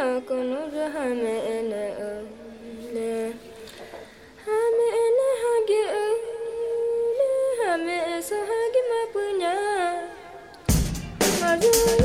kono zo hame ene ole hame ene hagi ole hame eso hagi mapunya Maju